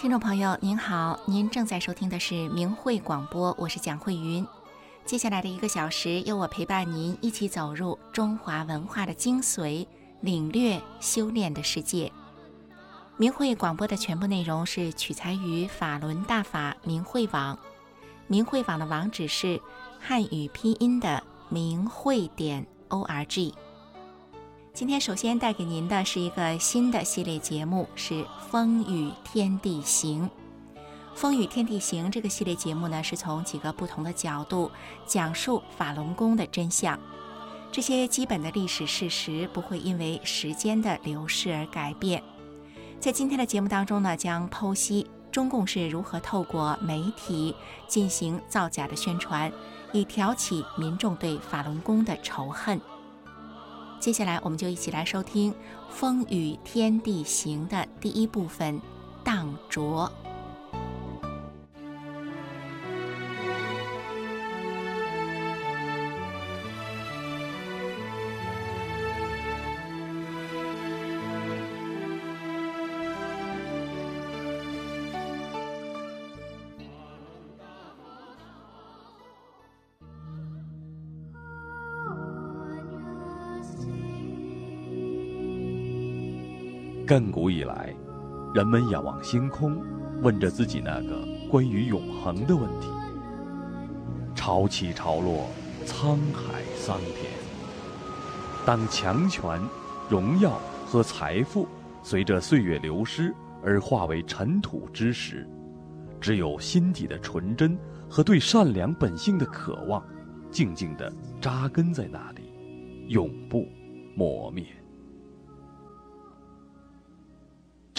听众朋友您好，您正在收听的是明慧广播，我是蒋慧云。接下来的一个小时，由我陪伴您一起走入中华文化的精髓，领略修炼的世界。明慧广播的全部内容是取材于法轮大法明慧网，明慧网的网址是汉语拼音的明慧点 o r g。今天首先带给您的是一个新的系列节目，是《风雨天地行》。《风雨天地行》这个系列节目呢，是从几个不同的角度讲述法轮功的真相。这些基本的历史事实不会因为时间的流逝而改变。在今天的节目当中呢，将剖析中共是如何透过媒体进行造假的宣传，以挑起民众对法轮功的仇恨。接下来，我们就一起来收听《风雨天地行》的第一部分《荡浊》。亘古以来，人们仰望星空，问着自己那个关于永恒的问题。潮起潮落，沧海桑田。当强权、荣耀和财富随着岁月流失而化为尘土之时，只有心底的纯真和对善良本性的渴望，静静地扎根在那里，永不磨灭。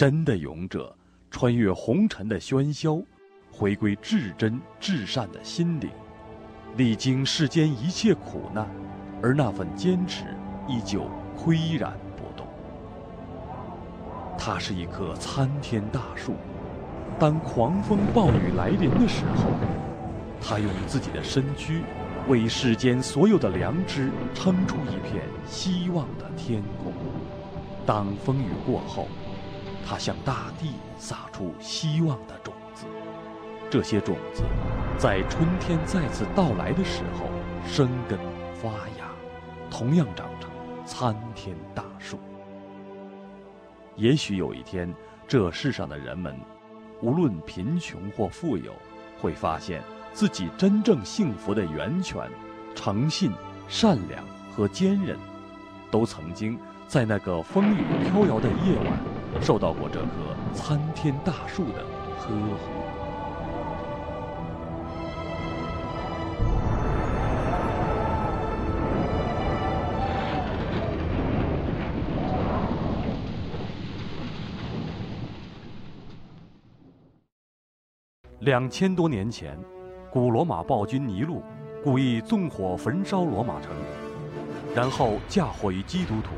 真的勇者，穿越红尘的喧嚣，回归至真至善的心灵，历经世间一切苦难，而那份坚持依旧岿然不动。它是一棵参天大树，当狂风暴雨来临的时候，它用自己的身躯，为世间所有的良知撑出一片希望的天空。当风雨过后，它向大地撒出希望的种子，这些种子在春天再次到来的时候生根发芽，同样长成参天大树。也许有一天，这世上的人们，无论贫穷或富有，会发现自己真正幸福的源泉——诚信、善良和坚韧，都曾经在那个风雨飘摇的夜晚。受到过这棵参天大树的呵护。两千多年前，古罗马暴君尼禄故意纵火焚烧罗马城，然后嫁祸于基督徒。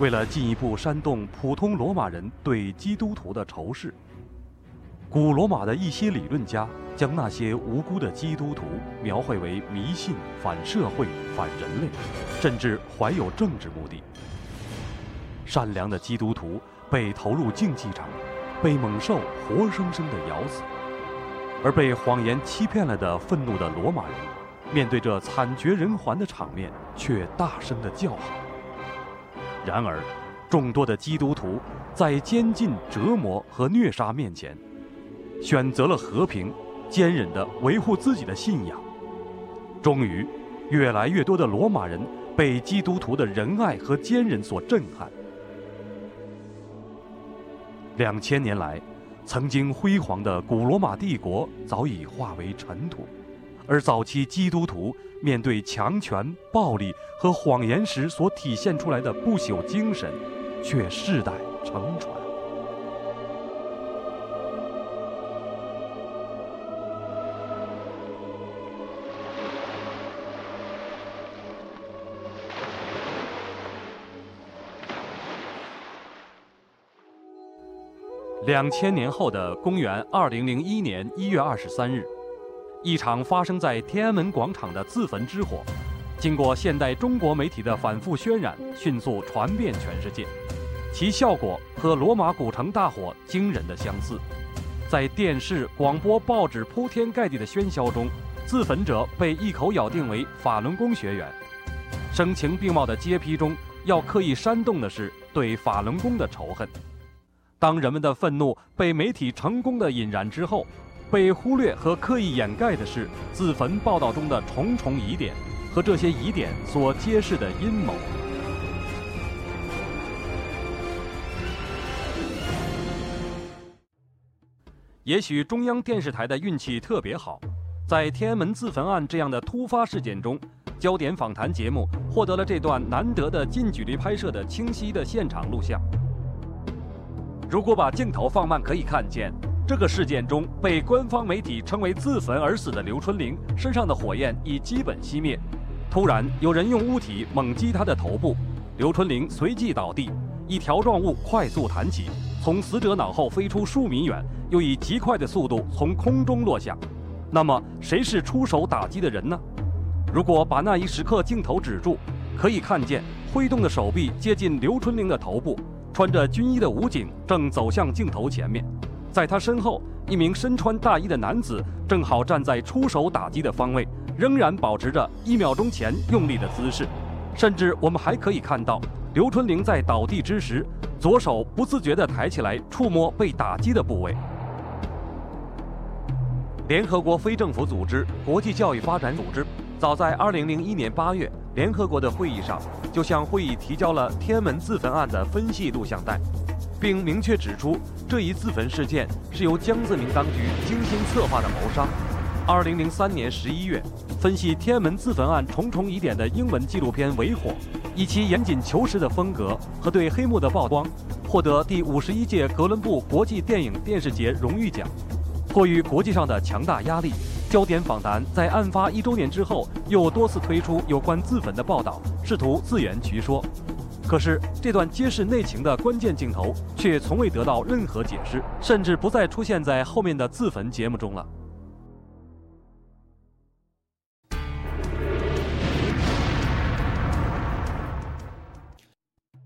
为了进一步煽动普通罗马人对基督徒的仇视，古罗马的一些理论家将那些无辜的基督徒描绘为迷信、反社会、反人类，甚至怀有政治目的。善良的基督徒被投入竞技场，被猛兽活生生地咬死；而被谎言欺骗了的愤怒的罗马人，面对这惨绝人寰的场面，却大声地叫好。然而，众多的基督徒在监禁、折磨和虐杀面前，选择了和平，坚忍地维护自己的信仰。终于，越来越多的罗马人被基督徒的仁爱和坚韧所震撼。两千年来，曾经辉煌的古罗马帝国早已化为尘土。而早期基督徒面对强权、暴力和谎言时所体现出来的不朽精神，却世代承传。两千年后的公元二零零一年一月二十三日。一场发生在天安门广场的自焚之火，经过现代中国媒体的反复渲染，迅速传遍全世界。其效果和罗马古城大火惊人的相似，在电视、广播、报纸铺天盖地的喧嚣中，自焚者被一口咬定为法轮功学员。声情并茂的揭批中，要刻意煽动的是对法轮功的仇恨。当人们的愤怒被媒体成功的引燃之后，被忽略和刻意掩盖的是自焚报道中的重重疑点和这些疑点所揭示的阴谋。也许中央电视台的运气特别好，在天安门自焚案这样的突发事件中，焦点访谈节目获得了这段难得的近距离拍摄的清晰的现场录像。如果把镜头放慢，可以看见这个事件中被官方媒体称为自焚而死的刘春玲身上的火焰已基本熄灭。突然有人用物体猛击她的头部，刘春玲随即倒地，一条状物快速弹起，从死者脑后飞出数米远。又以极快的速度从空中落下，那么谁是出手打击的人呢？如果把那一时刻镜头止住，可以看见挥动的手臂接近刘春玲的头部，穿着军衣的武警正走向镜头前面，在他身后，一名身穿大衣的男子正好站在出手打击的方位，仍然保持着一秒钟前用力的姿势，甚至我们还可以看到刘春玲在倒地之时，左手不自觉地抬起来触摸被打击的部位。联合国非政府组织国际教育发展组织，早在2001年8月联合国的会议上，就向会议提交了天安门自焚案的分析录像带，并明确指出这一自焚事件是由江泽民当局精心策划的谋杀。2003年11月，分析天安门自焚案重重疑点的英文纪录片《为火》，以其严谨求实的风格和对黑幕的曝光，获得第五十一届哥伦布国际电影电视节荣誉奖。迫于国际上的强大压力，焦点访谈在案发一周年之后又多次推出有关自焚的报道，试图自圆其说。可是，这段揭示内情的关键镜头却从未得到任何解释，甚至不再出现在后面的自焚节目中了。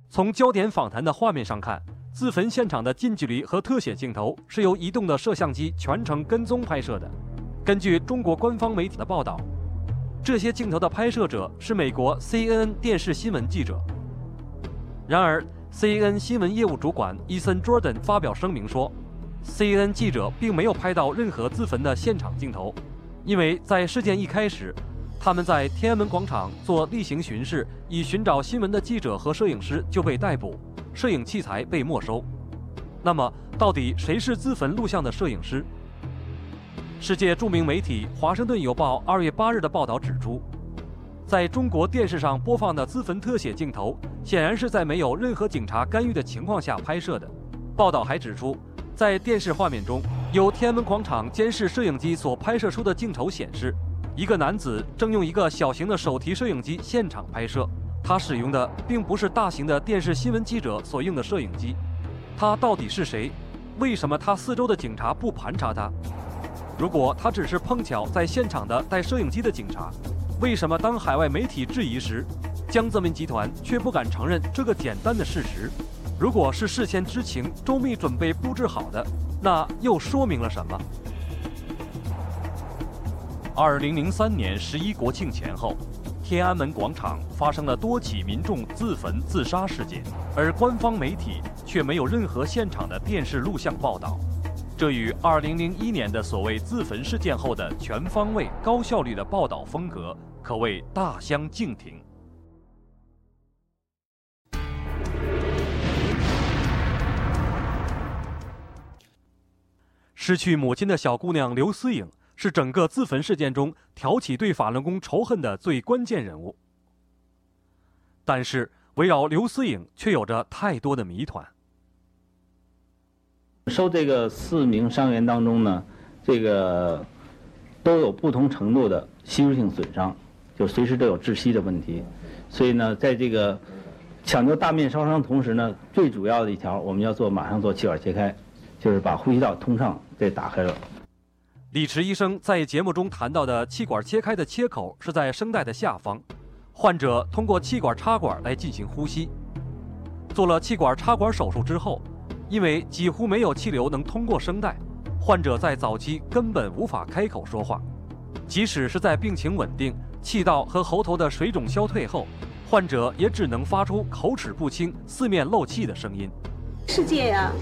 从焦点访谈的画面上看。自焚现场的近距离和特写镜头是由移动的摄像机全程跟踪拍摄的。根据中国官方媒体的报道，这些镜头的拍摄者是美国 CNN 电视新闻记者。然而，CNN 新闻业务主管伊森· Jordan 发表声明说，CNN 记者并没有拍到任何自焚的现场镜头，因为在事件一开始，他们在天安门广场做例行巡视，以寻找新闻的记者和摄影师就被逮捕。摄影器材被没收，那么到底谁是自焚录像的摄影师？世界著名媒体《华盛顿邮报》二月八日的报道指出，在中国电视上播放的自焚特写镜头，显然是在没有任何警察干预的情况下拍摄的。报道还指出，在电视画面中，有天安门广场监视摄影机所拍摄出的镜头显示，一个男子正用一个小型的手提摄影机现场拍摄。他使用的并不是大型的电视新闻记者所用的摄影机，他到底是谁？为什么他四周的警察不盘查他？如果他只是碰巧在现场的带摄影机的警察，为什么当海外媒体质疑时，江泽民集团却不敢承认这个简单的事实？如果是事先知情、周密准备布置好的，那又说明了什么？二零零三年十一国庆前后。天安门广场发生了多起民众自焚自杀事件，而官方媒体却没有任何现场的电视录像报道，这与2001年的所谓自焚事件后的全方位、高效率的报道风格可谓大相径庭。失去母亲的小姑娘刘思颖。是整个自焚事件中挑起对法轮功仇恨的最关键人物。但是，围绕刘思颖却有着太多的谜团。受这个四名伤员当中呢，这个都有不同程度的吸入性损伤，就随时都有窒息的问题。所以呢，在这个抢救大面烧伤同时呢，最主要的一条我们要做马上做气管切开，就是把呼吸道通畅给打开了。李池医生在节目中谈到的气管切开的切口是在声带的下方，患者通过气管插管来进行呼吸。做了气管插管手术之后，因为几乎没有气流能通过声带，患者在早期根本无法开口说话，即使是在病情稳定、气道和喉头的水肿消退后，患者也只能发出口齿不清、四面漏气的声音。世界呀，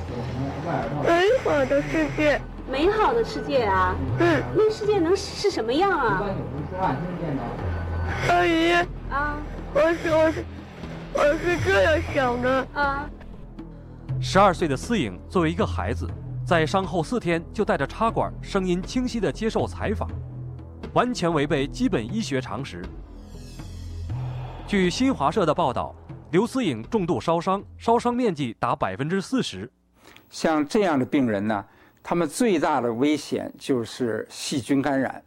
美好的世界，美好的世界啊！嗯，那世界能是什么样啊？阿姨，啊我是我是我是这样想的，啊！十二岁的思颖作为一个孩子，在伤后四天就带着插管，声音清晰地接受采访，完全违背基本医学常识。据新华社的报道，刘思颖重度烧伤，烧伤面积达百分之四十。像这样的病人呢，他们最大的危险就是细菌感染。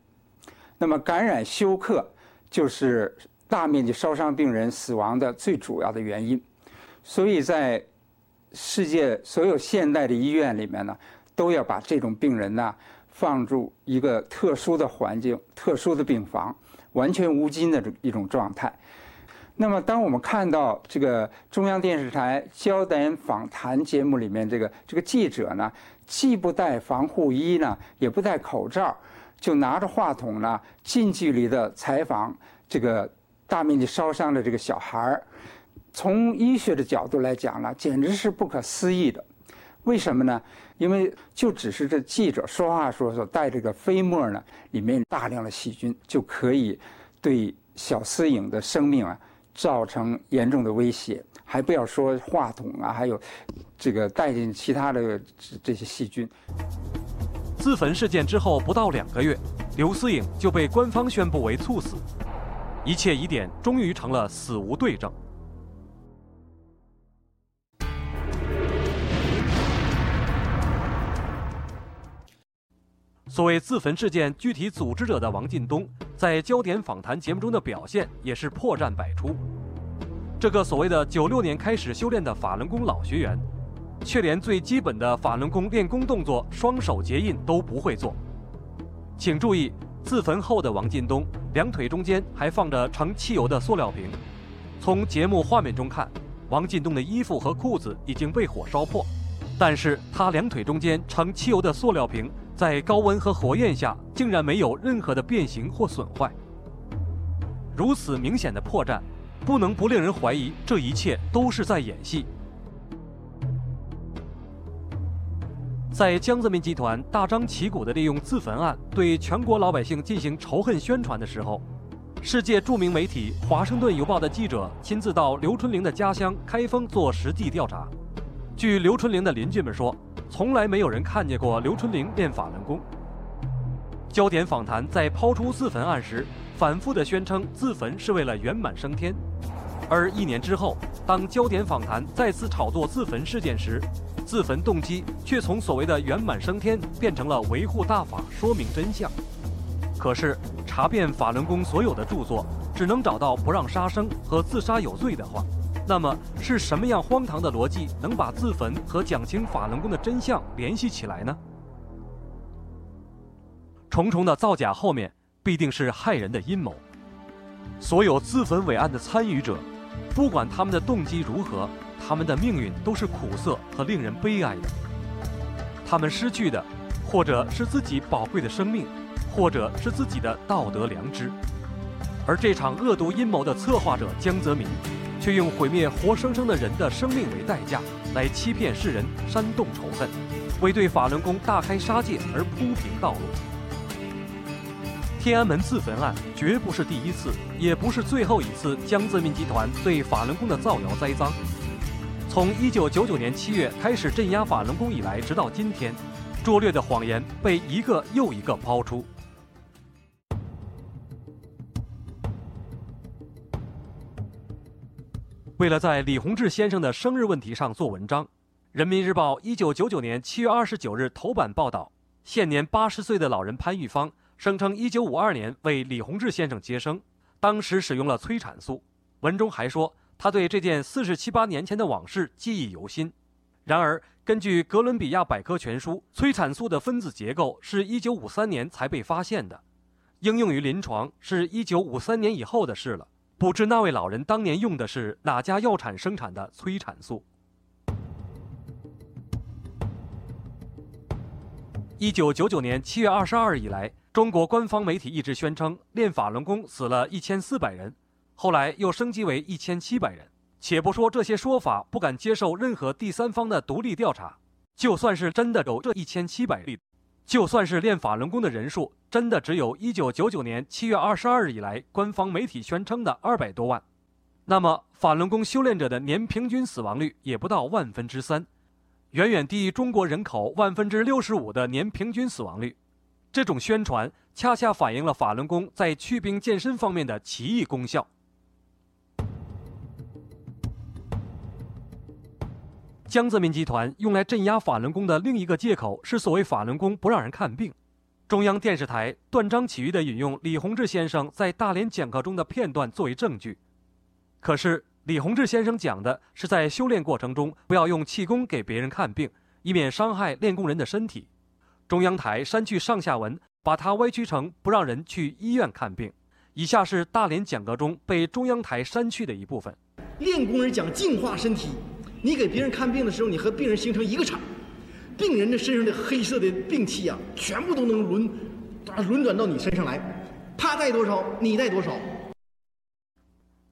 那么感染休克就是大面积烧伤病人死亡的最主要的原因。所以在世界所有现代的医院里面呢，都要把这种病人呢放入一个特殊的环境、特殊的病房，完全无菌的一种状态。那么，当我们看到这个中央电视台焦点访谈节目里面这个这个记者呢，既不戴防护衣呢，也不戴口罩，就拿着话筒呢，近距离的采访这个大面积烧伤的这个小孩儿。从医学的角度来讲呢，简直是不可思议的。为什么呢？因为就只是这记者说话时候所带这个飞沫呢，里面大量的细菌就可以对小思颖的生命啊造成严重的威胁。还不要说话筒啊，还有这个带进其他的这这些细菌。自焚事件之后不到两个月，刘思颖就被官方宣布为猝死，一切疑点终于成了死无对证。所谓自焚事件具体组织者的王进东，在焦点访谈节目中的表现也是破绽百出。这个所谓的九六年开始修炼的法轮功老学员，却连最基本的法轮功练功动作双手结印都不会做。请注意，自焚后的王进东两腿中间还放着盛汽油的塑料瓶。从节目画面中看，王进东的衣服和裤子已经被火烧破，但是他两腿中间盛汽油的塑料瓶。在高温和火焰下，竟然没有任何的变形或损坏。如此明显的破绽，不能不令人怀疑这一切都是在演戏。在江泽民集团大张旗鼓地利用自焚案对全国老百姓进行仇恨宣传的时候，世界著名媒体《华盛顿邮报》的记者亲自到刘春玲的家乡开封做实地调查。据刘春玲的邻居们说。从来没有人看见过刘春玲练法轮功。焦点访谈在抛出自焚案时，反复的宣称自焚是为了圆满升天，而一年之后，当焦点访谈再次炒作自焚事件时，自焚动机却从所谓的圆满升天变成了维护大法、说明真相。可是查遍法轮功所有的著作，只能找到不让杀生和自杀有罪的话。那么是什么样荒唐的逻辑能把自焚和讲清法轮功的真相联系起来呢？重重的造假后面必定是害人的阴谋。所有自焚伟案的参与者，不管他们的动机如何，他们的命运都是苦涩和令人悲哀的。他们失去的，或者是自己宝贵的生命，或者是自己的道德良知。而这场恶毒阴谋的策划者江泽民。却用毁灭活生生的人的生命为代价，来欺骗世人，煽动仇恨，为对法轮功大开杀戒而铺平道路。天安门自焚案绝不是第一次，也不是最后一次江泽民集团对法轮功的造谣栽赃。从1999年7月开始镇压法轮功以来，直到今天，拙劣的谎言被一个又一个抛出。为了在李洪志先生的生日问题上做文章，《人民日报》一九九九年七月二十九日头版报道，现年八十岁的老人潘玉芳声称一九五二年为李洪志先生接生，当时使用了催产素。文中还说，他对这件四十七八年前的往事记忆犹新。然而，根据哥伦比亚百科全书，催产素的分子结构是一九五三年才被发现的，应用于临床是一九五三年以后的事了。不知那位老人当年用的是哪家药厂生产的催产素？一九九九年七月二十二日以来，中国官方媒体一直宣称练法轮功死了一千四百人，后来又升级为一千七百人。且不说这些说法不敢接受任何第三方的独立调查，就算是真的有这一千七百例，就算是练法轮功的人数真的只有一九九九年七月二十二日以来官方媒体宣称的二百多万，那么法轮功修炼者的年平均死亡率也不到万分之三。远远低于中国人口万分之六十五的年平均死亡率，这种宣传恰恰反映了法轮功在祛病健身方面的奇异功效。江泽民集团用来镇压法轮功的另一个借口是所谓法轮功不让人看病。中央电视台断章取义地引用李洪志先生在大连讲课中的片段作为证据，可是。李洪志先生讲的是在修炼过程中不要用气功给别人看病，以免伤害练功人的身体。中央台删去上下文，把它歪曲成不让人去医院看病。以下是大连讲课中被中央台删去的一部分。练功人讲净化身体，你给别人看病的时候，你和病人形成一个场，病人的身上的黑色的病气啊，全部都能轮，轮转到你身上来，他带多少，你带多少。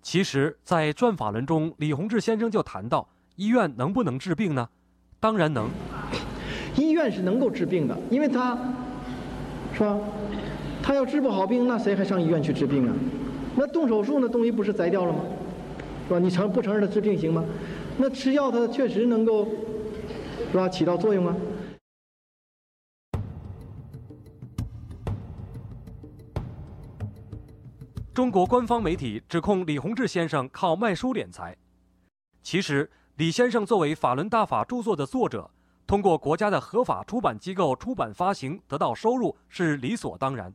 其实，在《转法轮》中，李洪志先生就谈到：医院能不能治病呢？当然能。医院是能够治病的，因为他，是吧？他要治不好病，那谁还上医院去治病啊？那动手术，那东西不是摘掉了吗？是吧？你承不承认他治病行吗？那吃药，它确实能够，是吧？起到作用啊。中国官方媒体指控李洪志先生靠卖书敛财。其实，李先生作为《法轮大法》著作的作者，通过国家的合法出版机构出版发行得到收入是理所当然。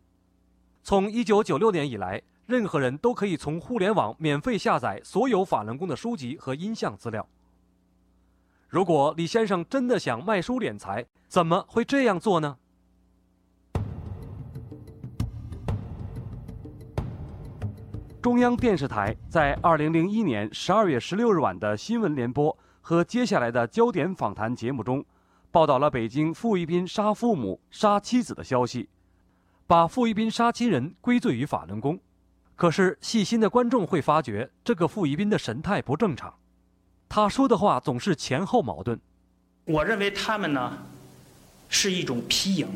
从1996年以来，任何人都可以从互联网免费下载所有法轮功的书籍和音像资料。如果李先生真的想卖书敛财，怎么会这样做呢？中央电视台在二零零一年十二月十六日晚的新闻联播和接下来的焦点访谈节目中，报道了北京傅一斌杀父母、杀妻子的消息，把傅一斌杀亲人归罪于法轮功。可是细心的观众会发觉，这个傅一斌的神态不正常，他说的话总是前后矛盾。我认为他们呢，是一种皮影，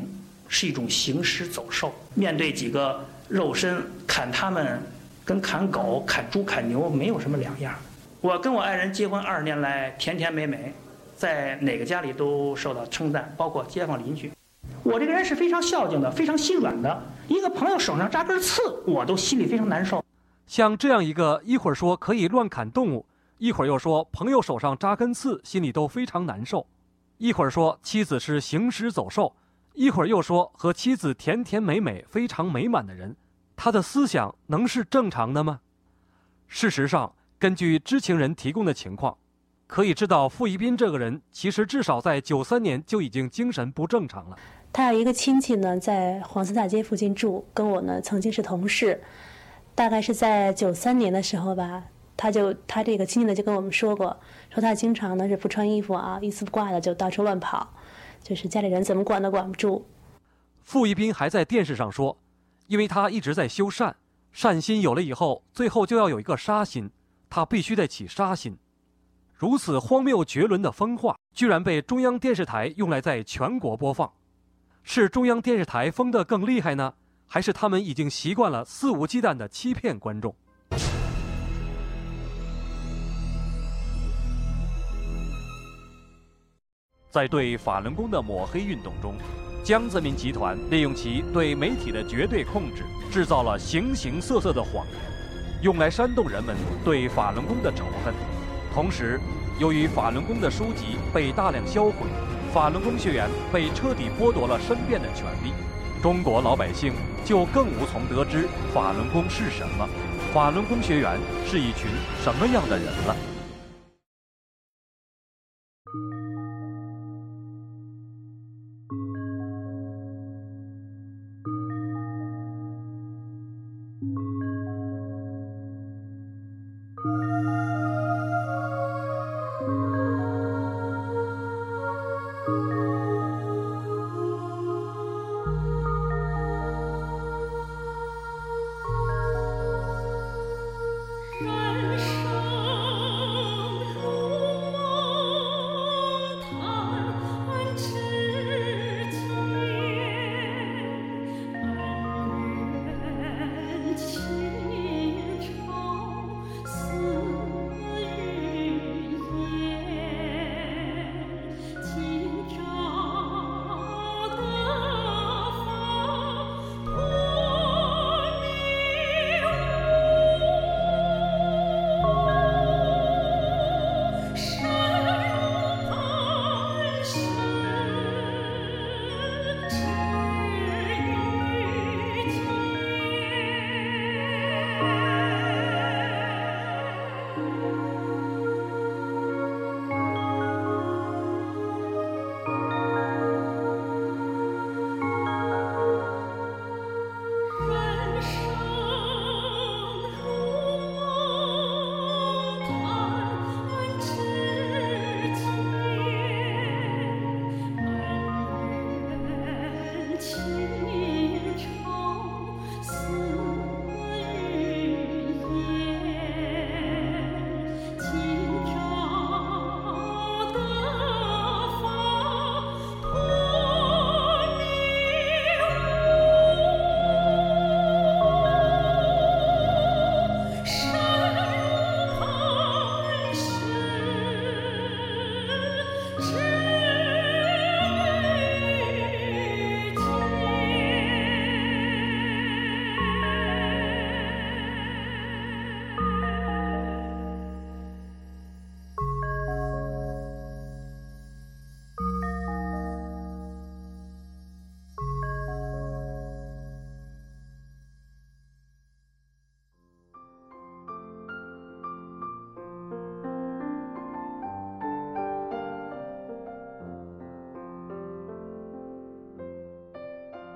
是一种行尸走兽。面对几个肉身砍他们。跟砍狗、砍猪、砍牛没有什么两样。我跟我爱人结婚二十年来，甜甜美美，在哪个家里都受到称赞，包括街坊邻居。我这个人是非常孝敬的，非常心软的。一个朋友手上扎根刺，我都心里非常难受。像这样一个一会儿说可以乱砍动物，一会儿又说朋友手上扎根刺，心里都非常难受；一会儿说妻子是行尸走兽，一会儿又说和妻子甜甜美美、非常美满的人。他的思想能是正常的吗？事实上，根据知情人提供的情况，可以知道傅一斌这个人其实至少在九三年就已经精神不正常了。他有一个亲戚呢，在黄寺大街附近住，跟我呢曾经是同事。大概是在九三年的时候吧，他就他这个亲戚呢就跟我们说过，说他经常呢是不穿衣服啊，一丝不挂的就到处乱跑，就是家里人怎么管都管不住。傅一斌还在电视上说。因为他一直在修善，善心有了以后，最后就要有一个杀心，他必须得起杀心。如此荒谬绝伦的疯话，居然被中央电视台用来在全国播放，是中央电视台疯得更厉害呢，还是他们已经习惯了肆无忌惮地欺骗观众？在对法轮功的抹黑运动中。江泽民集团利用其对媒体的绝对控制，制造了形形色色的谎言，用来煽动人们对法轮功的仇恨。同时，由于法轮功的书籍被大量销毁，法轮功学员被彻底剥夺了申辩的权利，中国老百姓就更无从得知法轮功是什么，法轮功学员是一群什么样的人了。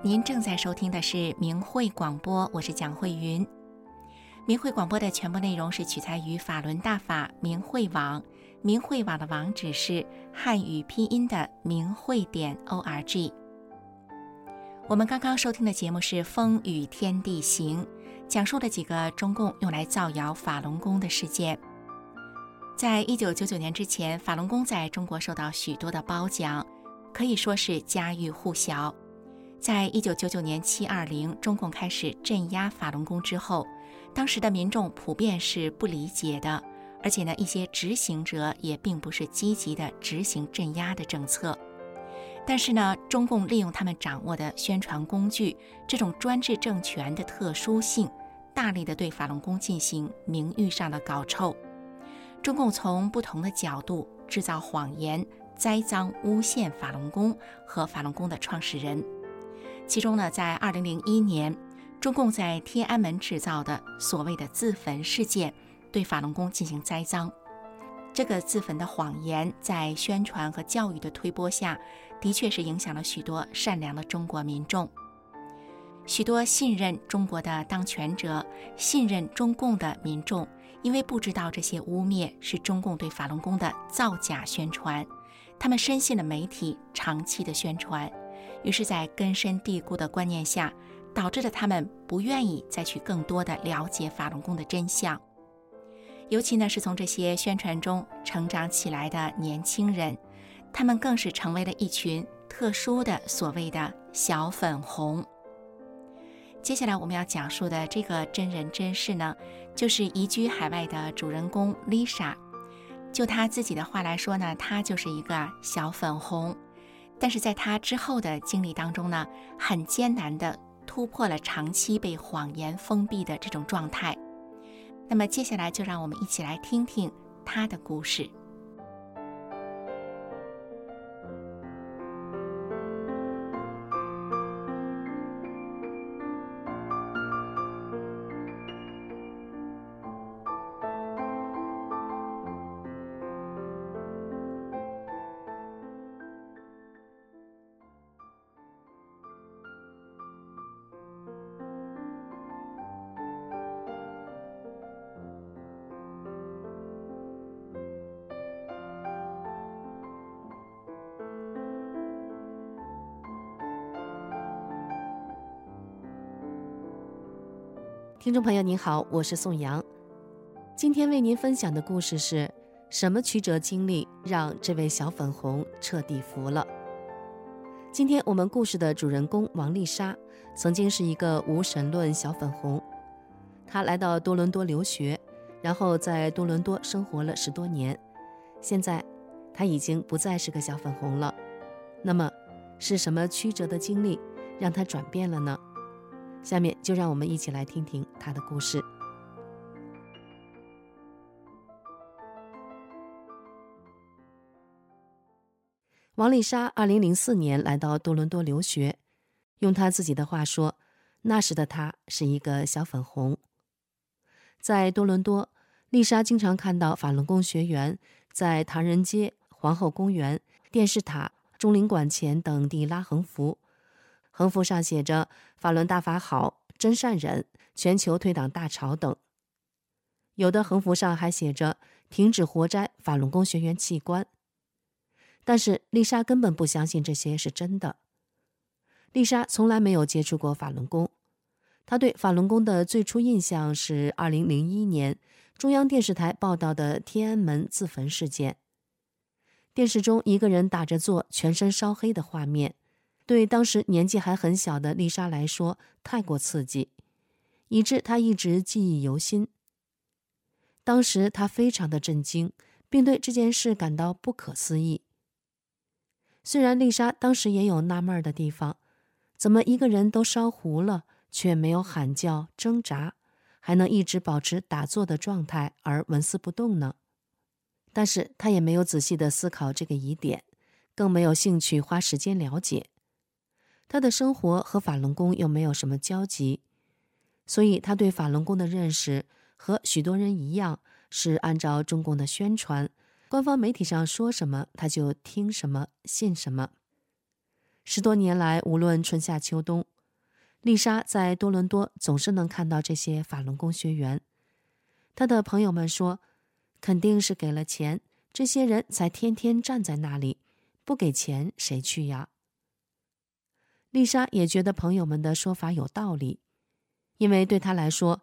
您正在收听的是明慧广播，我是蒋慧云。明慧广播的全部内容是取材于法轮大法明慧网，明慧网的网址是汉语拼音的明慧点 o r g。我们刚刚收听的节目是《风雨天地行》，讲述了几个中共用来造谣法轮功的事件。在一九九九年之前，法轮功在中国受到许多的褒奖，可以说是家喻户晓。在一九九九年七二零，中共开始镇压法轮功之后，当时的民众普遍是不理解的，而且呢，一些执行者也并不是积极的执行镇压的政策。但是呢，中共利用他们掌握的宣传工具，这种专制政权的特殊性，大力的对法轮功进行名誉上的搞臭。中共从不同的角度制造谎言，栽赃诬陷法轮功和法轮功的创始人。其中呢，在二零零一年，中共在天安门制造的所谓的自焚事件，对法轮功进行栽赃。这个自焚的谎言，在宣传和教育的推波下，的确是影响了许多善良的中国民众。许多信任中国的当权者、信任中共的民众，因为不知道这些污蔑是中共对法轮功的造假宣传，他们深信了媒体长期的宣传。于是，在根深蒂固的观念下，导致了他们不愿意再去更多的了解法轮功的真相。尤其呢，是从这些宣传中成长起来的年轻人，他们更是成为了一群特殊的所谓的小粉红。接下来我们要讲述的这个真人真事呢，就是移居海外的主人公 Lisa。就她自己的话来说呢，她就是一个小粉红。但是在他之后的经历当中呢，很艰难的突破了长期被谎言封闭的这种状态。那么接下来就让我们一起来听听他的故事。听众朋友您好，我是宋阳。今天为您分享的故事是什么曲折经历让这位小粉红彻底服了？今天我们故事的主人公王丽莎曾经是一个无神论小粉红，她来到多伦多留学，然后在多伦多生活了十多年。现在她已经不再是个小粉红了。那么是什么曲折的经历让她转变了呢？下面就让我们一起来听听他的故事。王丽莎二零零四年来到多伦多留学，用她自己的话说，那时的她是一个小粉红。在多伦多，丽莎经常看到法轮功学员在唐人街、皇后公园、电视塔、中领馆前等地拉横幅。横幅上写着“法轮大法好，真善忍，全球退党大潮”等。有的横幅上还写着“停止活摘法轮功学员器官”。但是丽莎根本不相信这些是真的。丽莎从来没有接触过法轮功，她对法轮功的最初印象是2001年中央电视台报道的天安门自焚事件。电视中一个人打着坐，全身烧黑的画面。对当时年纪还很小的丽莎来说，太过刺激，以致她一直记忆犹新。当时她非常的震惊，并对这件事感到不可思议。虽然丽莎当时也有纳闷的地方，怎么一个人都烧糊了，却没有喊叫、挣扎，还能一直保持打坐的状态而纹丝不动呢？但是她也没有仔细的思考这个疑点，更没有兴趣花时间了解。他的生活和法轮功又没有什么交集，所以他对法轮功的认识和许多人一样，是按照中共的宣传、官方媒体上说什么他就听什么、信什么。十多年来，无论春夏秋冬，丽莎在多伦多总是能看到这些法轮功学员。她的朋友们说，肯定是给了钱，这些人才天天站在那里。不给钱谁去呀？丽莎也觉得朋友们的说法有道理，因为对她来说，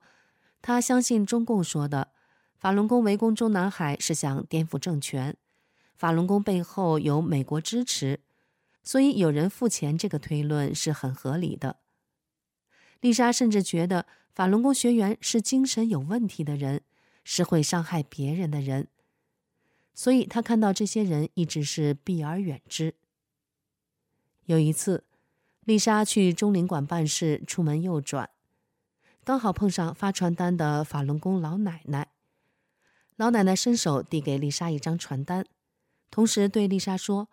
她相信中共说的法轮功围攻中南海是想颠覆政权，法轮功背后有美国支持，所以有人付钱，这个推论是很合理的。丽莎甚至觉得法轮功学员是精神有问题的人，是会伤害别人的人。所以，她看到这些人一直是避而远之。有一次，丽莎去中领馆办事，出门右转，刚好碰上发传单的法轮功老奶奶。老奶奶伸手递给丽莎一张传单，同时对丽莎说：“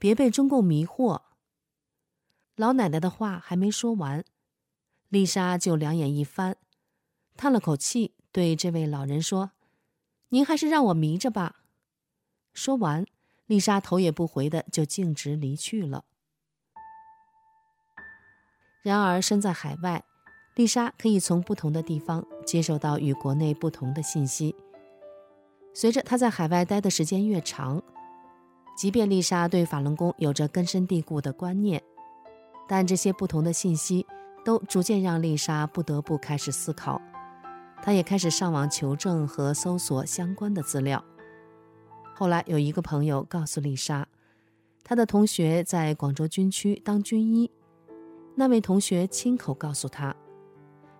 别被中共迷惑。”老奶奶的话还没说完，丽莎就两眼一翻，叹了口气，对这位老人说：“您还是让我迷着吧。”说完，丽莎头也不回的就径直离去了。然而，身在海外，丽莎可以从不同的地方接受到与国内不同的信息。随着她在海外待的时间越长，即便丽莎对法轮功有着根深蒂固的观念，但这些不同的信息都逐渐让丽莎不得不开始思考。她也开始上网求证和搜索相关的资料。后来有一个朋友告诉丽莎，她的同学在广州军区当军医。那位同学亲口告诉他，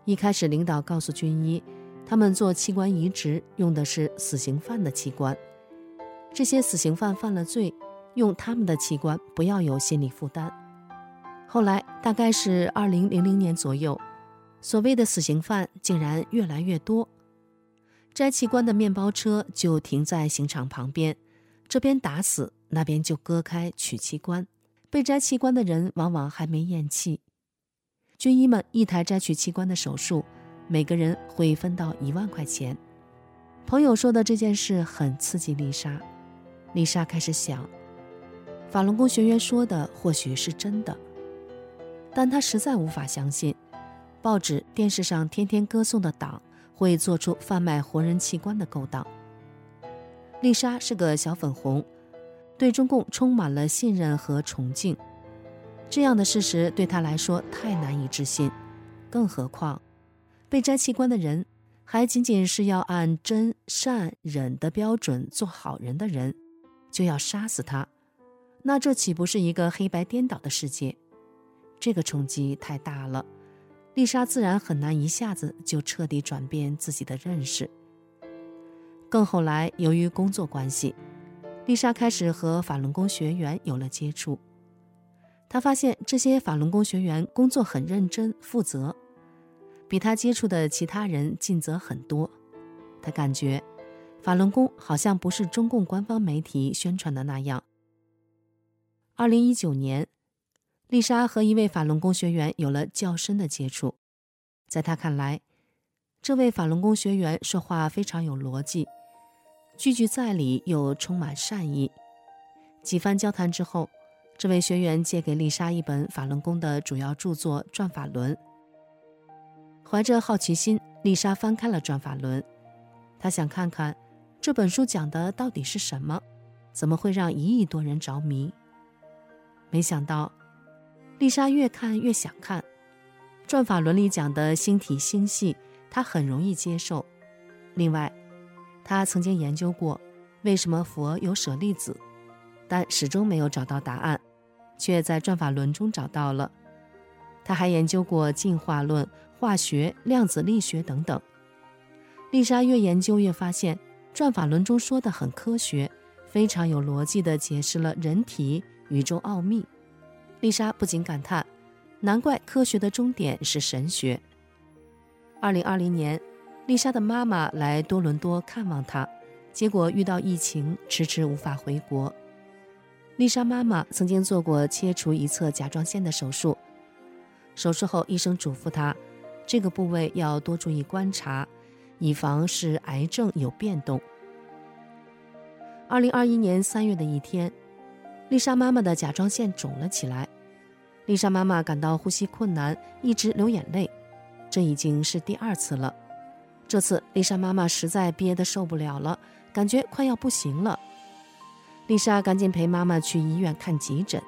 一开始领导告诉军医，他们做器官移植用的是死刑犯的器官，这些死刑犯犯了罪，用他们的器官不要有心理负担。后来大概是二零零零年左右，所谓的死刑犯竟然越来越多。摘器官的面包车就停在刑场旁边，这边打死，那边就割开取器官。被摘器官的人往往还没咽气。军医们一台摘取器官的手术，每个人会分到一万块钱。朋友说的这件事很刺激丽莎，丽莎开始想，法轮功学员说的或许是真的，但她实在无法相信，报纸、电视上天天歌颂的党。会做出贩卖活人器官的勾当。丽莎是个小粉红，对中共充满了信任和崇敬。这样的事实对他来说太难以置信，更何况被摘器官的人还仅仅是要按真善忍的标准做好人的人，就要杀死他，那这岂不是一个黑白颠倒的世界？这个冲击太大了。丽莎自然很难一下子就彻底转变自己的认识。更后来，由于工作关系，丽莎开始和法轮功学员有了接触。她发现这些法轮功学员工作很认真负责，比她接触的其他人尽责很多。她感觉，法轮功好像不是中共官方媒体宣传的那样。二零一九年。丽莎和一位法轮功学员有了较深的接触，在她看来，这位法轮功学员说话非常有逻辑，句句在理又充满善意。几番交谈之后，这位学员借给丽莎一本法轮功的主要著作《转法轮》。怀着好奇心，丽莎翻开了《转法轮》，她想看看这本书讲的到底是什么，怎么会让一亿多人着迷？没想到。丽莎越看越想看，《转法轮》里讲的星体星系，她很容易接受。另外，他曾经研究过为什么佛有舍利子，但始终没有找到答案，却在《转法轮》中找到了。他还研究过进化论、化学、量子力学等等。丽莎越研究越发现，《转法轮》中说的很科学，非常有逻辑地解释了人体、宇宙奥秘。丽莎不禁感叹：“难怪科学的终点是神学。”二零二零年，丽莎的妈妈来多伦多看望她，结果遇到疫情，迟迟无法回国。丽莎妈妈曾经做过切除一侧甲状腺的手术，手术后医生嘱咐她，这个部位要多注意观察，以防是癌症有变动。二零二一年三月的一天，丽莎妈妈的甲状腺肿了起来。丽莎妈妈感到呼吸困难，一直流眼泪，这已经是第二次了。这次丽莎妈妈实在憋得受不了了，感觉快要不行了。丽莎赶紧陪妈妈去医院看急诊。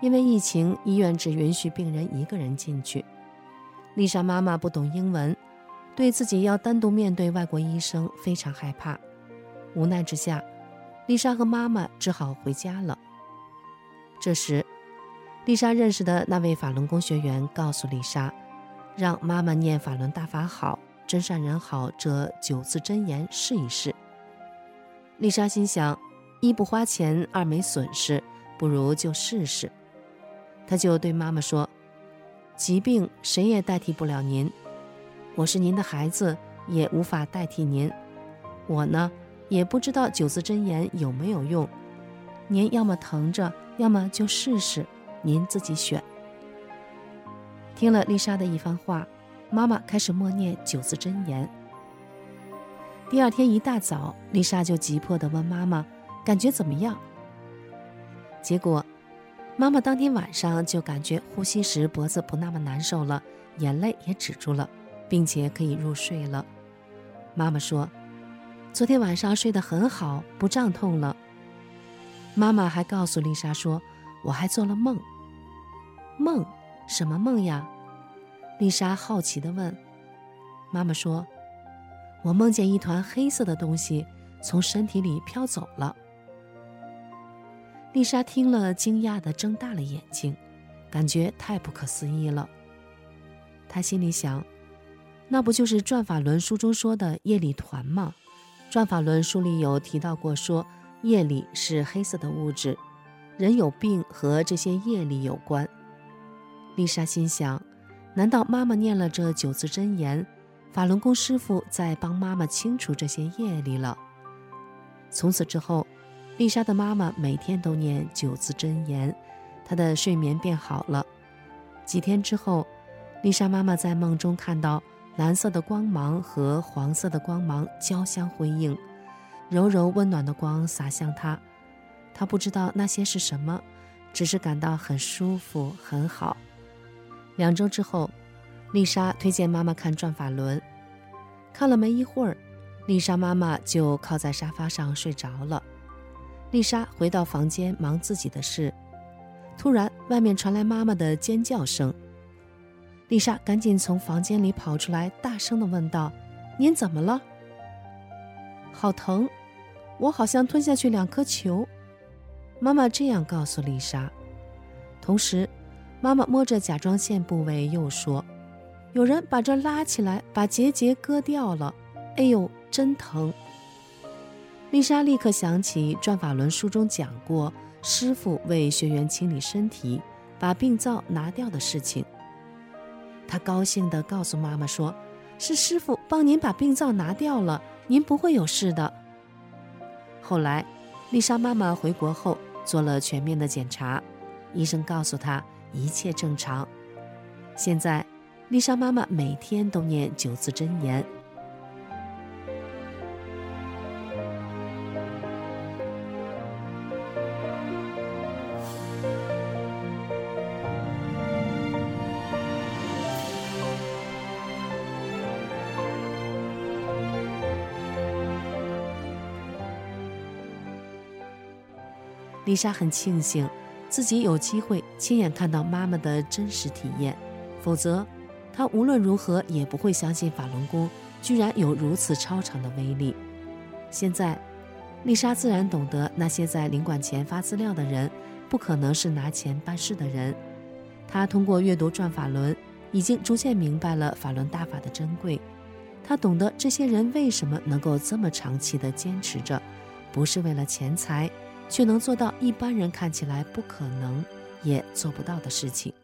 因为疫情，医院只允许病人一个人进去。丽莎妈妈不懂英文，对自己要单独面对外国医生非常害怕。无奈之下，丽莎和妈妈只好回家了。这时，丽莎认识的那位法轮功学员告诉丽莎，让妈妈念“法轮大法好，真善人好”这九字真言试一试。丽莎心想，一不花钱，二没损失，不如就试试。她就对妈妈说：“疾病谁也代替不了您，我是您的孩子，也无法代替您。我呢，也不知道九字真言有没有用。您要么疼着，要么就试试，您自己选。”听了丽莎的一番话，妈妈开始默念九字真言。第二天一大早，丽莎就急迫地问妈妈：“感觉怎么样？”结果。妈妈当天晚上就感觉呼吸时脖子不那么难受了，眼泪也止住了，并且可以入睡了。妈妈说：“昨天晚上睡得很好，不胀痛了。”妈妈还告诉丽莎说：“我还做了梦。”梦？什么梦呀？丽莎好奇地问。妈妈说：“我梦见一团黑色的东西从身体里飘走了。”丽莎听了，惊讶地睁大了眼睛，感觉太不可思议了。她心里想：“那不就是《转法轮》书中说的业力团吗？《转法轮》书里有提到过，说业力是黑色的物质，人有病和这些业力有关。”丽莎心想：“难道妈妈念了这九字真言，法轮功师傅在帮妈妈清除这些业力了？”从此之后。丽莎的妈妈每天都念九字真言，她的睡眠变好了。几天之后，丽莎妈妈在梦中看到蓝色的光芒和黄色的光芒交相辉映，柔柔温暖的光洒向她。她不知道那些是什么，只是感到很舒服，很好。两周之后，丽莎推荐妈妈看《转法轮》，看了没一会儿，丽莎妈妈就靠在沙发上睡着了。丽莎回到房间忙自己的事，突然外面传来妈妈的尖叫声。丽莎赶紧从房间里跑出来，大声地问道：“您怎么了？”“好疼，我好像吞下去两颗球。”妈妈这样告诉丽莎。同时，妈妈摸着甲状腺部位又说：“有人把这拉起来，把结节割掉了。哎呦，真疼！”丽莎立刻想起《转法轮》书中讲过，师傅为学员清理身体、把病灶拿掉的事情。她高兴地告诉妈妈说：“是师傅帮您把病灶拿掉了，您不会有事的。”后来，丽莎妈妈回国后做了全面的检查，医生告诉她一切正常。现在，丽莎妈妈每天都念九字真言。丽莎很庆幸自己有机会亲眼看到妈妈的真实体验，否则她无论如何也不会相信法轮功居然有如此超常的威力。现在，丽莎自然懂得那些在领馆前发资料的人不可能是拿钱办事的人。她通过阅读《转法轮》，已经逐渐明白了法轮大法的珍贵。她懂得这些人为什么能够这么长期的坚持着，不是为了钱财。却能做到一般人看起来不可能也做不到的事情。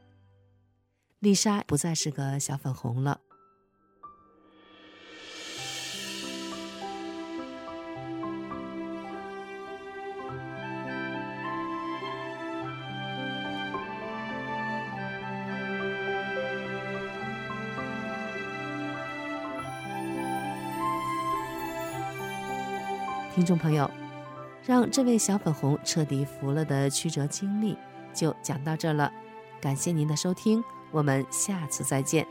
丽莎不再是个小粉红了。听众朋友。让这位小粉红彻底服了的曲折经历就讲到这了。感谢您的收听，我们下次再见。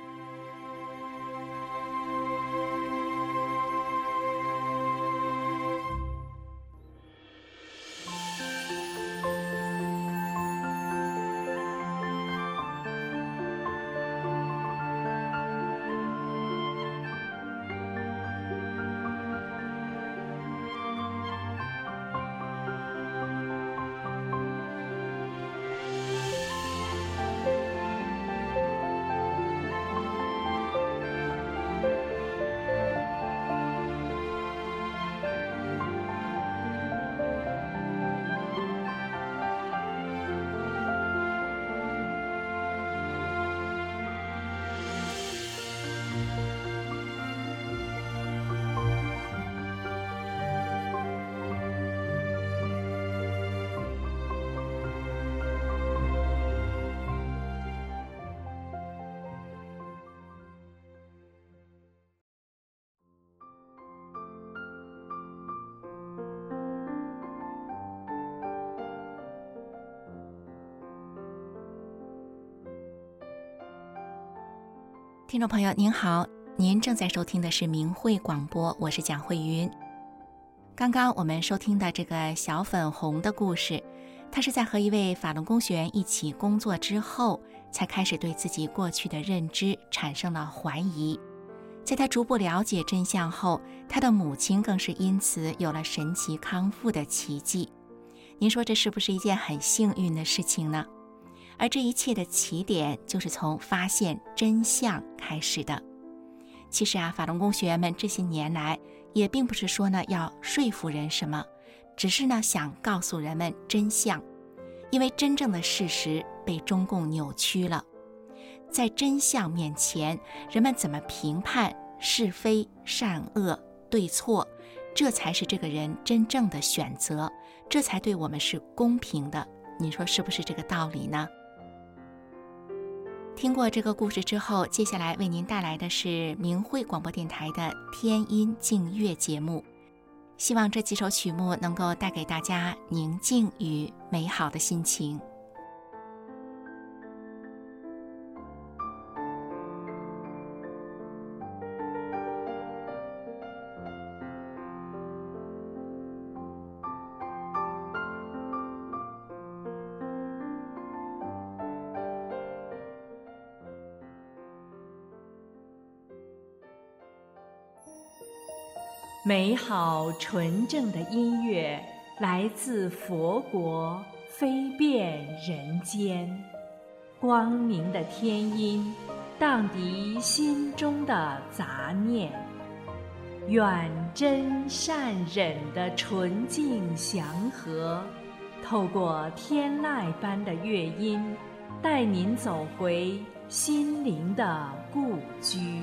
听众朋友您好，您正在收听的是明慧广播，我是蒋慧云。刚刚我们收听的这个小粉红的故事，他是在和一位法轮功学员一起工作之后，才开始对自己过去的认知产生了怀疑。在他逐步了解真相后，他的母亲更是因此有了神奇康复的奇迹。您说这是不是一件很幸运的事情呢？而这一切的起点，就是从发现真相开始的。其实啊，法轮功学员们这些年来，也并不是说呢要说服人什么，只是呢想告诉人们真相。因为真正的事实被中共扭曲了，在真相面前，人们怎么评判是非善恶对错，这才是这个人真正的选择，这才对我们是公平的。你说是不是这个道理呢？听过这个故事之后，接下来为您带来的是明慧广播电台的天音静乐节目。希望这几首曲目能够带给大家宁静与美好的心情。美好纯正的音乐来自佛国，飞遍人间。光明的天音，荡涤心中的杂念。远真善忍的纯净祥和，透过天籁般的乐音，带您走回心灵的故居。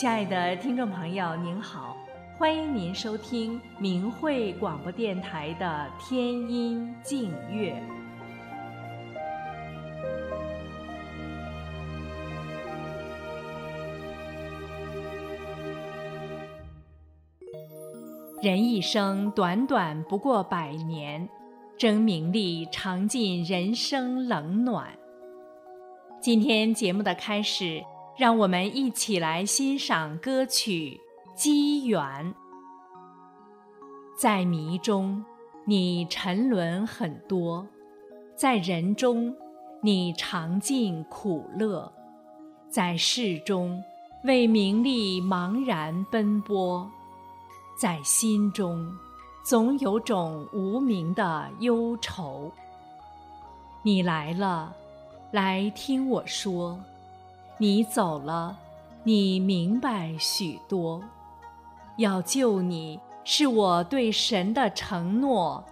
亲爱的听众朋友，您好，欢迎您收听明慧广播电台的天音静乐。人一生短短不过百年，争名利尝尽人生冷暖。今天节目的开始。让我们一起来欣赏歌曲《机缘》。在迷中，你沉沦很多；在人中，你尝尽苦乐；在世中，为名利茫然奔波；在心中，总有种无名的忧愁。你来了，来听我说。你走了，你明白许多。要救你是我对神的承诺，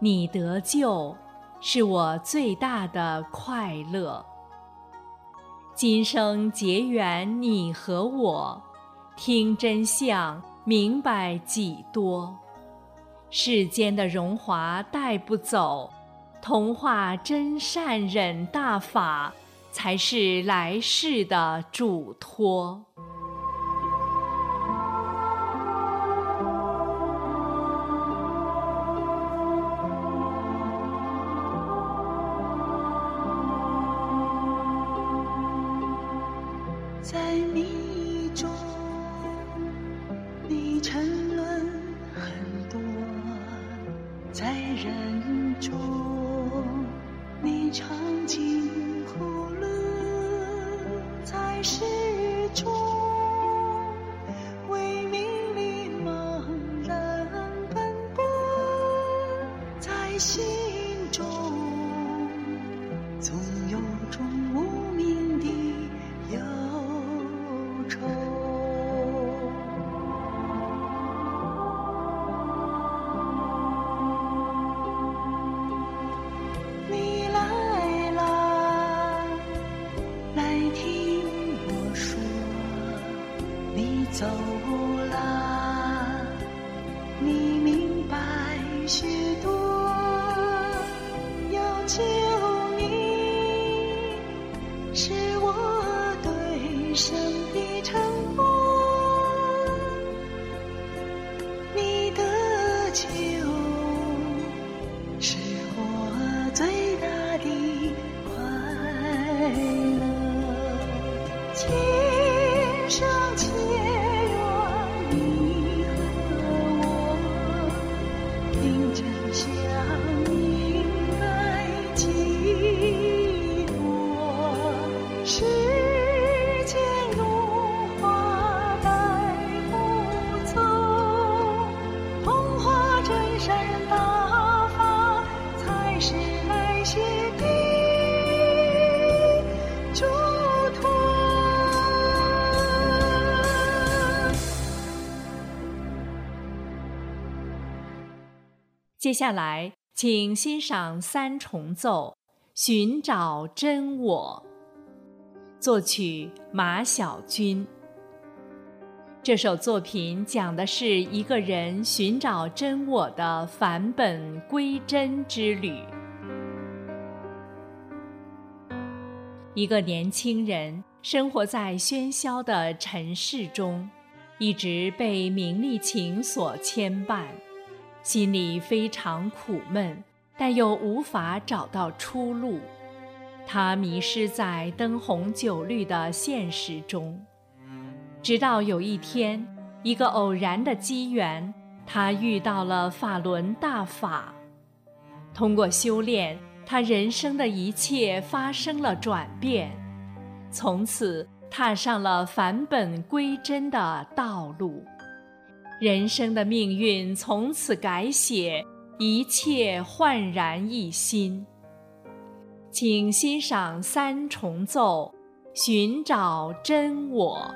你得救是我最大的快乐。今生结缘你和我，听真相明白几多。世间的荣华带不走，同化真善忍大法。才是来世的嘱托。接下来，请欣赏三重奏《寻找真我》，作曲马晓军。这首作品讲的是一个人寻找真我的返本归真之旅。一个年轻人生活在喧嚣的尘世中，一直被名利情所牵绊，心里非常苦闷，但又无法找到出路。他迷失在灯红酒绿的现实中。直到有一天，一个偶然的机缘，他遇到了法轮大法。通过修炼，他人生的一切发生了转变，从此踏上了返本归真的道路。人生的命运从此改写，一切焕然一新。请欣赏三重奏，寻找真我。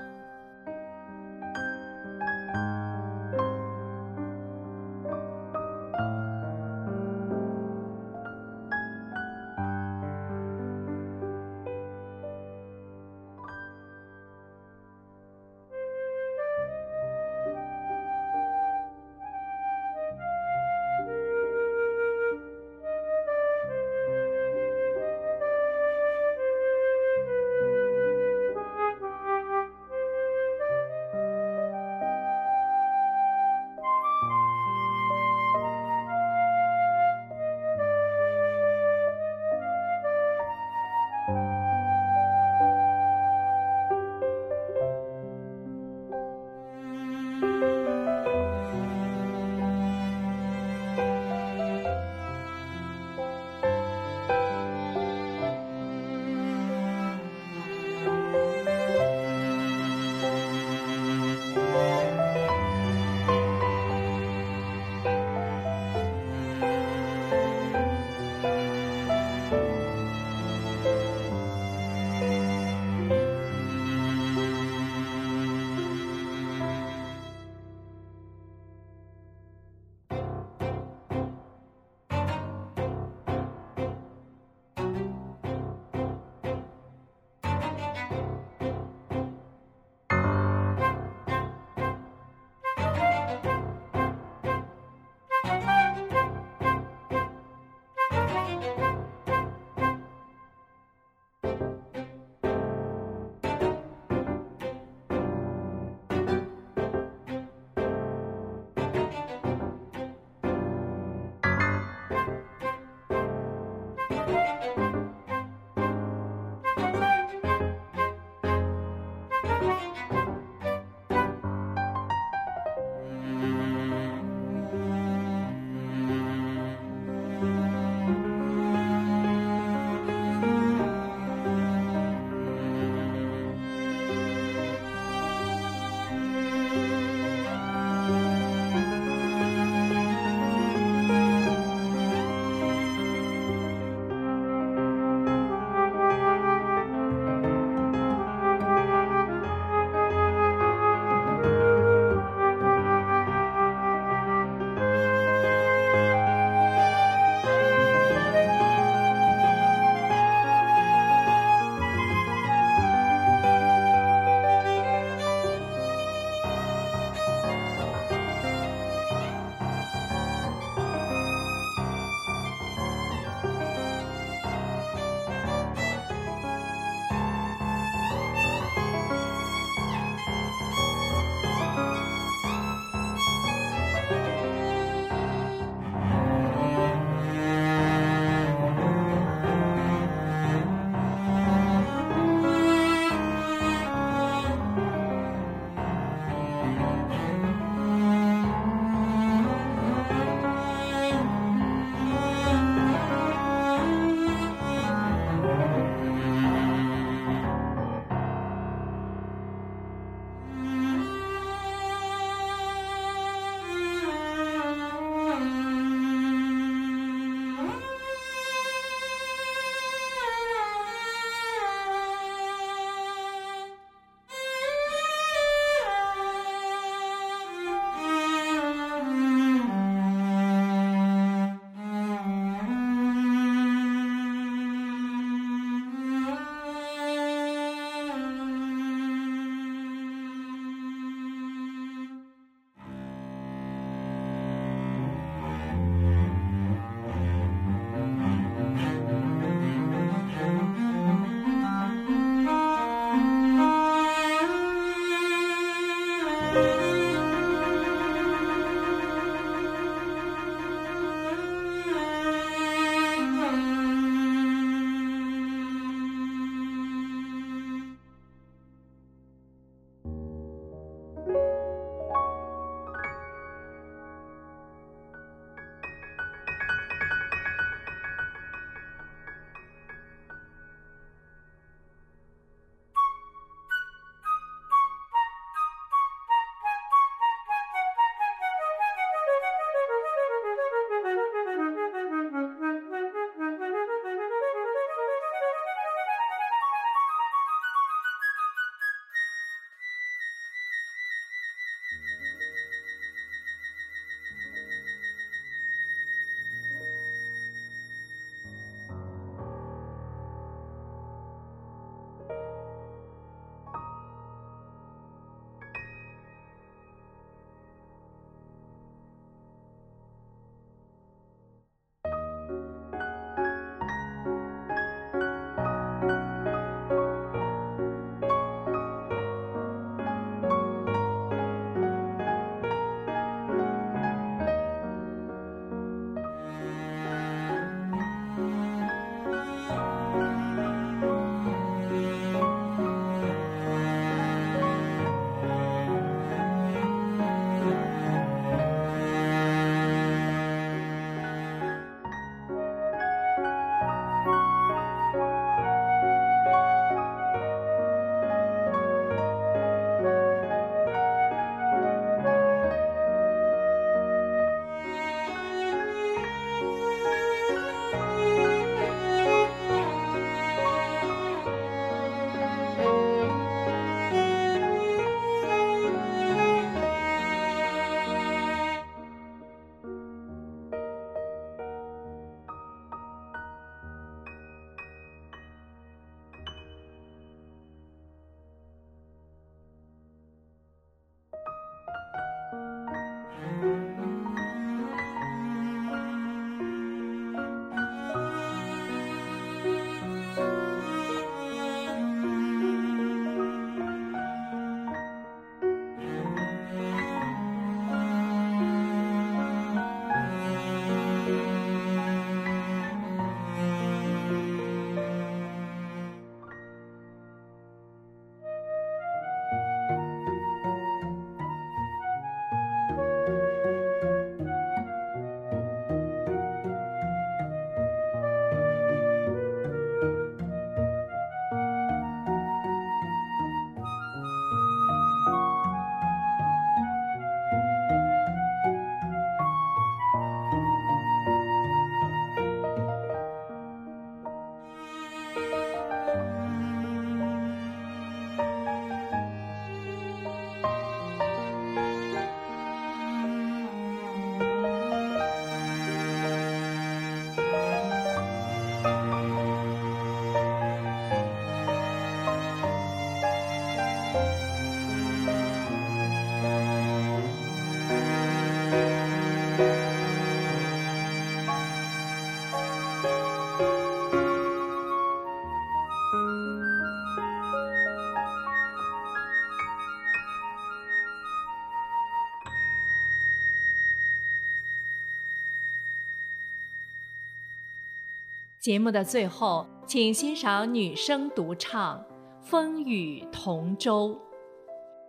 节目的最后，请欣赏女声独唱《风雨同舟》。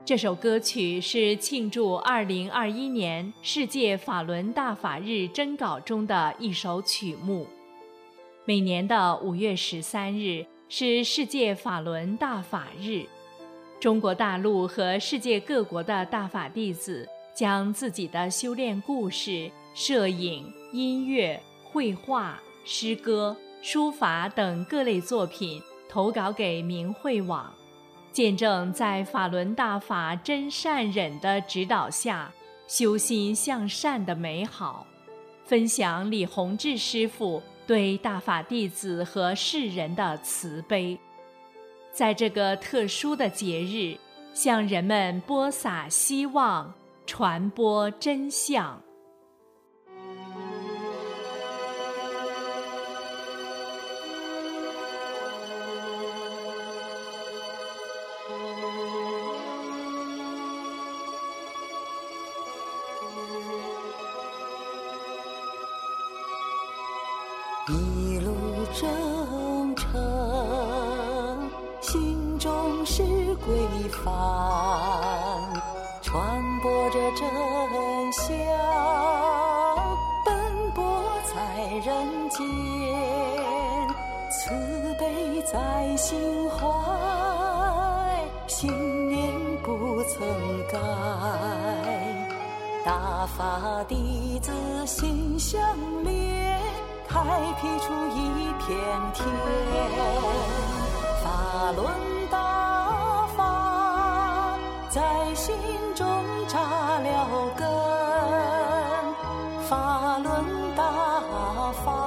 这首歌曲是庆祝2021年世界法轮大法日征稿中的一首曲目。每年的五月十三日是世界法轮大法日，中国大陆和世界各国的大法弟子将自己的修炼故事、摄影、音乐、绘画。诗歌、书法等各类作品投稿给明慧网，见证在法轮大法真善忍的指导下，修心向善的美好，分享李洪志师傅对大法弟子和世人的慈悲，在这个特殊的节日，向人们播撒希望，传播真相。大法弟子心相连。开辟出一片天，法轮大法在心中扎了根，法轮大法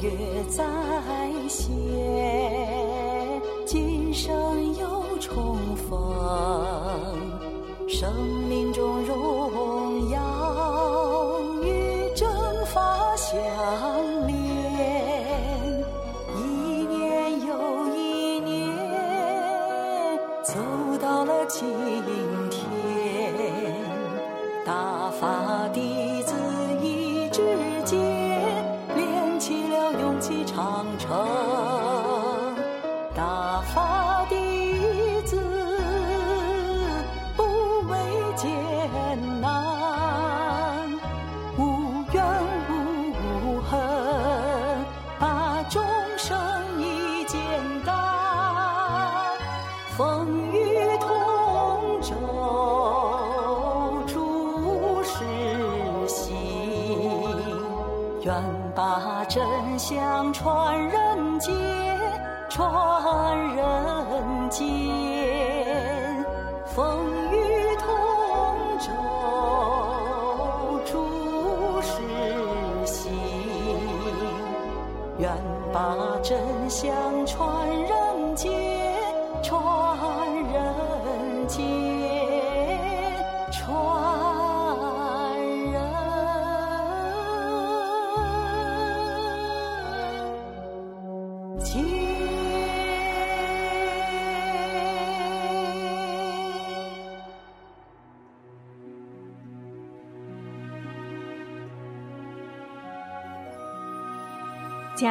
有约在现，今生又重逢，生命中荣耀与正法相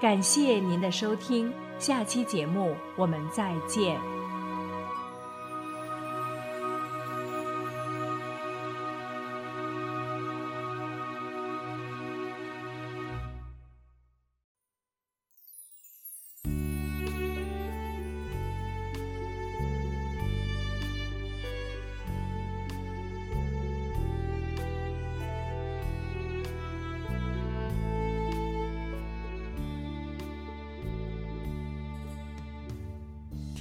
感谢您的收听，下期节目我们再见。